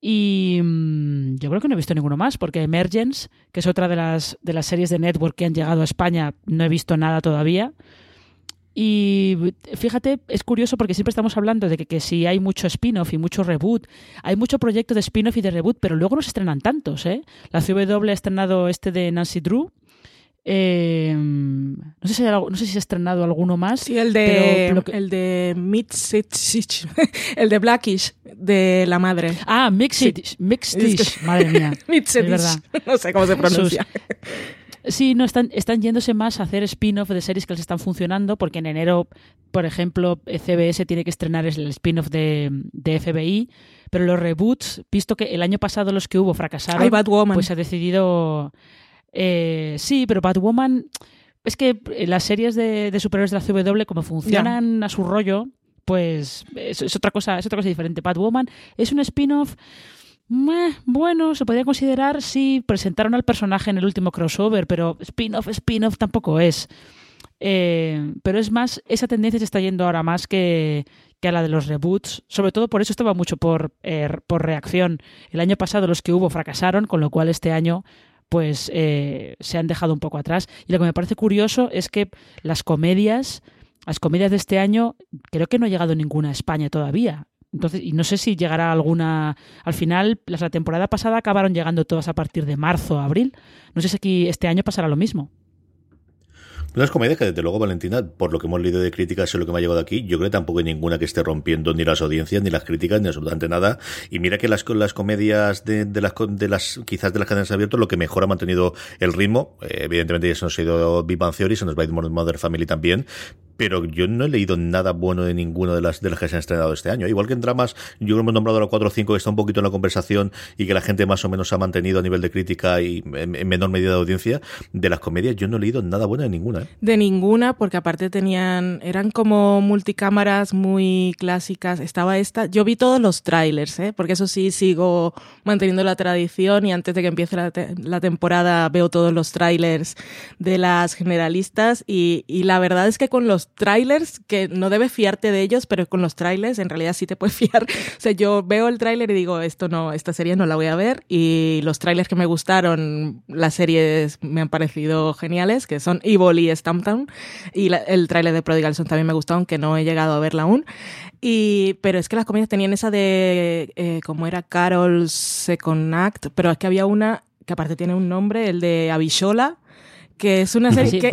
Y mm, yo creo que no he visto ninguno más, porque Emergence, que es otra de las, de las series de Network que han llegado a España, no he visto nada todavía. Y fíjate, es curioso porque siempre estamos hablando de que, que si hay mucho spin-off y mucho reboot, hay mucho proyecto de spin-off y de reboot, pero luego no se estrenan tantos. ¿eh? La CW ha estrenado este de Nancy Drew. Eh, no, sé si no sé si se ha estrenado alguno más. Sí, el de, el de [LAUGHS] el de Blackish, de la madre. Ah, Mixed, Mixed madre mía. [LAUGHS] es verdad. [LAUGHS] No sé cómo se pronuncia. Sí, no, están, están yéndose más a hacer spin-off de series que les están funcionando, porque en enero, por ejemplo, CBS tiene que estrenar el spin-off de, de, FBI, pero los reboots, visto que el año pasado los que hubo fracasaron, pues se ha decidido... Eh, sí, pero Batwoman... Es que las series de, de superhéroes de la CW, como funcionan a su rollo, pues es, es, otra cosa, es otra cosa diferente. Batwoman es un spin-off bueno, se podría considerar si presentaron al personaje en el último crossover, pero spin-off, spin-off tampoco es. Eh, pero es más, esa tendencia se está yendo ahora más que, a la de los reboots. Sobre todo por eso estaba mucho por, eh, por reacción. El año pasado los que hubo fracasaron, con lo cual este año pues eh, se han dejado un poco atrás. Y lo que me parece curioso es que las comedias, las comedias de este año, creo que no ha llegado ninguna a España todavía. Entonces, y no sé si llegará alguna. Al final, la temporada pasada acabaron llegando todas a partir de marzo, abril. No sé si aquí este año pasará lo mismo. Unas comedias que, desde luego, Valentina, por lo que hemos leído de críticas y lo que me ha llegado aquí, yo creo que tampoco hay ninguna que esté rompiendo ni las audiencias, ni las críticas, ni absolutamente nada. Y mira que las, las comedias de, de, las, de las, quizás de las cadenas abiertas, lo que mejor ha mantenido el ritmo, eh, evidentemente ya se nos ha ido Big Bang Theory, se nos va a ir Mother Family también, pero yo no he leído nada bueno de ninguno de las, de las que se han estrenado este año. Igual que en dramas, yo creo que hemos nombrado a los 4 o 5 que está un poquito en la conversación y que la gente más o menos ha mantenido a nivel de crítica y en, menor medida de audiencia. De las comedias, yo no he leído nada bueno de ninguna. ¿eh? De ninguna, porque aparte tenían, eran como multicámaras muy clásicas. Estaba esta, yo vi todos los trailers, ¿eh? porque eso sí sigo manteniendo la tradición y antes de que empiece la, la temporada veo todos los trailers de las generalistas y, y la verdad es que con los trailers, que no debes fiarte de ellos, pero con los trailers en realidad sí te puedes [LAUGHS] fiar. O sea, yo veo el tráiler y digo, esto no, esta serie no la voy a ver. Y los trailers que me gustaron, las series me han parecido geniales, que son Evil y Stamptown. Y el tráiler de Prodigal Son también me gustó, aunque no he llegado a verla aún. Y, pero es que las comedias tenían esa de, eh, como era Carol's Second Act, pero es que había una que aparte tiene un nombre, el de Avishola, que es una serie que,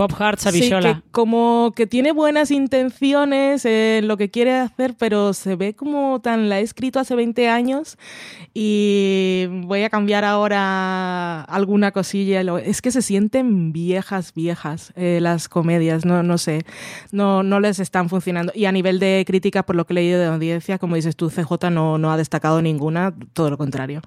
como que tiene buenas intenciones en lo que quiere hacer, pero se ve como tan la he escrito hace 20 años y voy a cambiar ahora alguna cosilla. Es que se sienten viejas, viejas eh, las comedias, no, no sé, no, no les están funcionando. Y a nivel de crítica, por lo que he leído de audiencia, como dices tú, CJ no, no ha destacado ninguna, todo lo contrario.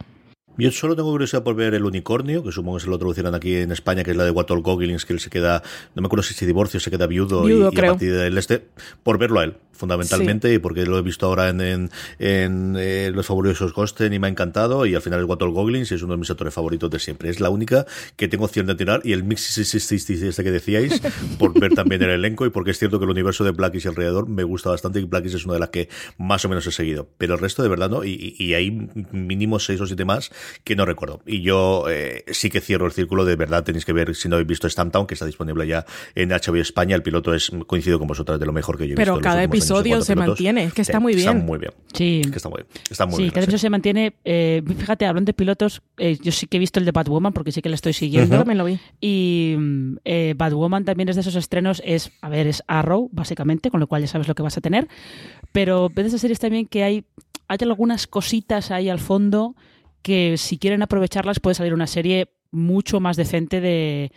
Yo solo tengo curiosidad por ver El Unicornio, que supongo que se lo traducirán aquí en España, que es la de Walter Goggins, que él se queda, no me acuerdo si se divorcia o se queda viudo, Viudo, y, y a partir del este, por verlo a él, fundamentalmente, y porque lo he visto ahora en, en, en, eh, Los Fabulosos Gosten y me ha encantado, y al final es Walter Goggins y es uno de mis actores favoritos de siempre. Es la única que tengo opción de tirar, y el mix este que decíais, [LAUGHS] por ver también el elenco, y porque es cierto que el universo de Blackies y alrededor me gusta bastante, y Blackies es una de las que más o menos he seguido. Pero el resto de verdad no, y, y hay mínimo seis o siete más que no recuerdo. Y yo eh, sí que cierro el círculo, de verdad tenéis que ver, si no habéis visto Stamptown, que está disponible ya en HBO España, el piloto es, coincido con vosotras, de lo mejor que yo he Pero visto. en los cada episodio se mantiene, es que está muy Está bien. muy bien. Sí. Es que está muy, está muy sí, bien. cada episodio se mantiene. eh, fíjate, hablando de pilotos, eh, yo sí que he visto el de Batwoman porque sí que la estoy siguiendo. También lo vi. Y mm, eh, Batwoman también es de esos estrenos, es, a ver, es Arrow, básicamente, con lo cual ya sabes lo que vas a tener. Pero ves de esas series también que hay, hay algunas cositas ahí al fondo que si quieren aprovecharlas puede salir una serie mucho más decente de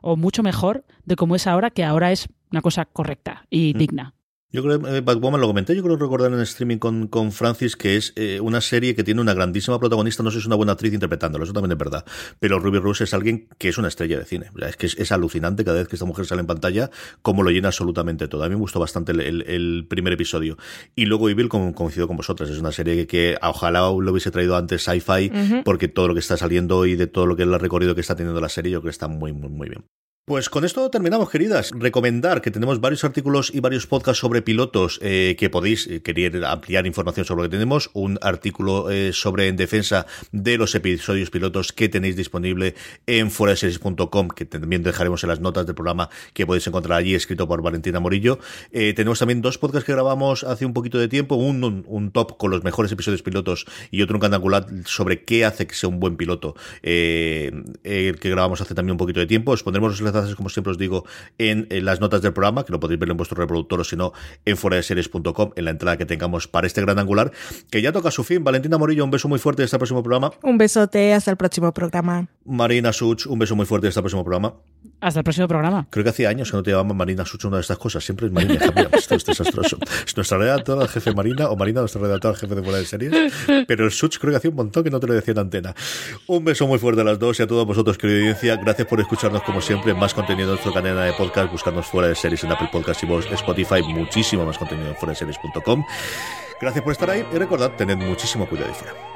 o mucho mejor de como es ahora, que ahora es una cosa correcta y Mm. digna. Yo creo que eh, Batwoman lo comenté, yo creo recordar en streaming con, con Francis que es eh, una serie que tiene una grandísima protagonista, no sé si es una buena actriz interpretándolo, eso también es verdad, pero Ruby Rose es alguien que es una estrella de cine, O sea, es que es, es alucinante cada vez que esta mujer sale en pantalla, como lo llena absolutamente todo. A mí me gustó bastante el, el- el primer episodio. Y luego Evil, como coincido con vosotras, es una serie que, que ojalá lo hubiese traído antes sci-fi, porque todo lo que está saliendo y de todo lo que es el recorrido que está teniendo la serie, yo creo que está muy, muy, muy bien. Pues con esto terminamos, queridas. Recomendar que tenemos varios artículos y varios podcasts sobre pilotos eh, que podéis eh, querer ampliar información sobre lo que tenemos. Un artículo eh, sobre en defensa de los episodios pilotos que tenéis disponible en foraseries.com, que también dejaremos en las notas del programa que podéis encontrar allí, escrito por Valentina Morillo. Tenemos también dos podcasts que grabamos hace un poquito de tiempo. Un, top con los mejores episodios pilotos y otro un canangular sobre qué hace que sea un buen piloto, eh, que grabamos hace también un poquito de tiempo. Os pondremos los enlaces, como siempre os digo, en, en las notas del programa, que lo podéis ver en vuestro reproductor o si no, en foraseries.com, en la entrada que tengamos para este gran angular, que ya toca su fin. Valentina Morillo, un beso muy fuerte hasta el próximo programa. Un besote, hasta el próximo programa. Marina Such, un beso muy fuerte hasta el próximo programa. Hasta el próximo programa. Creo que hacía años que no te llamaban Marina Such una de estas cosas. Siempre es Marina. mía, esto es desastroso. Es nuestra redactora jefe Marina o Marina nuestra redactora jefe de fuera de series. Pero el Such creo que hacía un montón que no te lo decía en antena. Un beso muy fuerte a las dos y a todos vosotros, querida audiencia. Gracias por escucharnos como siempre. Más contenido en nuestra cadena de podcast. Buscarnos fuera de series en Apple Podcasts y vos, Spotify. Muchísimo más contenido en fuera de series.com. Gracias por estar ahí y recordad, tened muchísimo cuidado y fuera.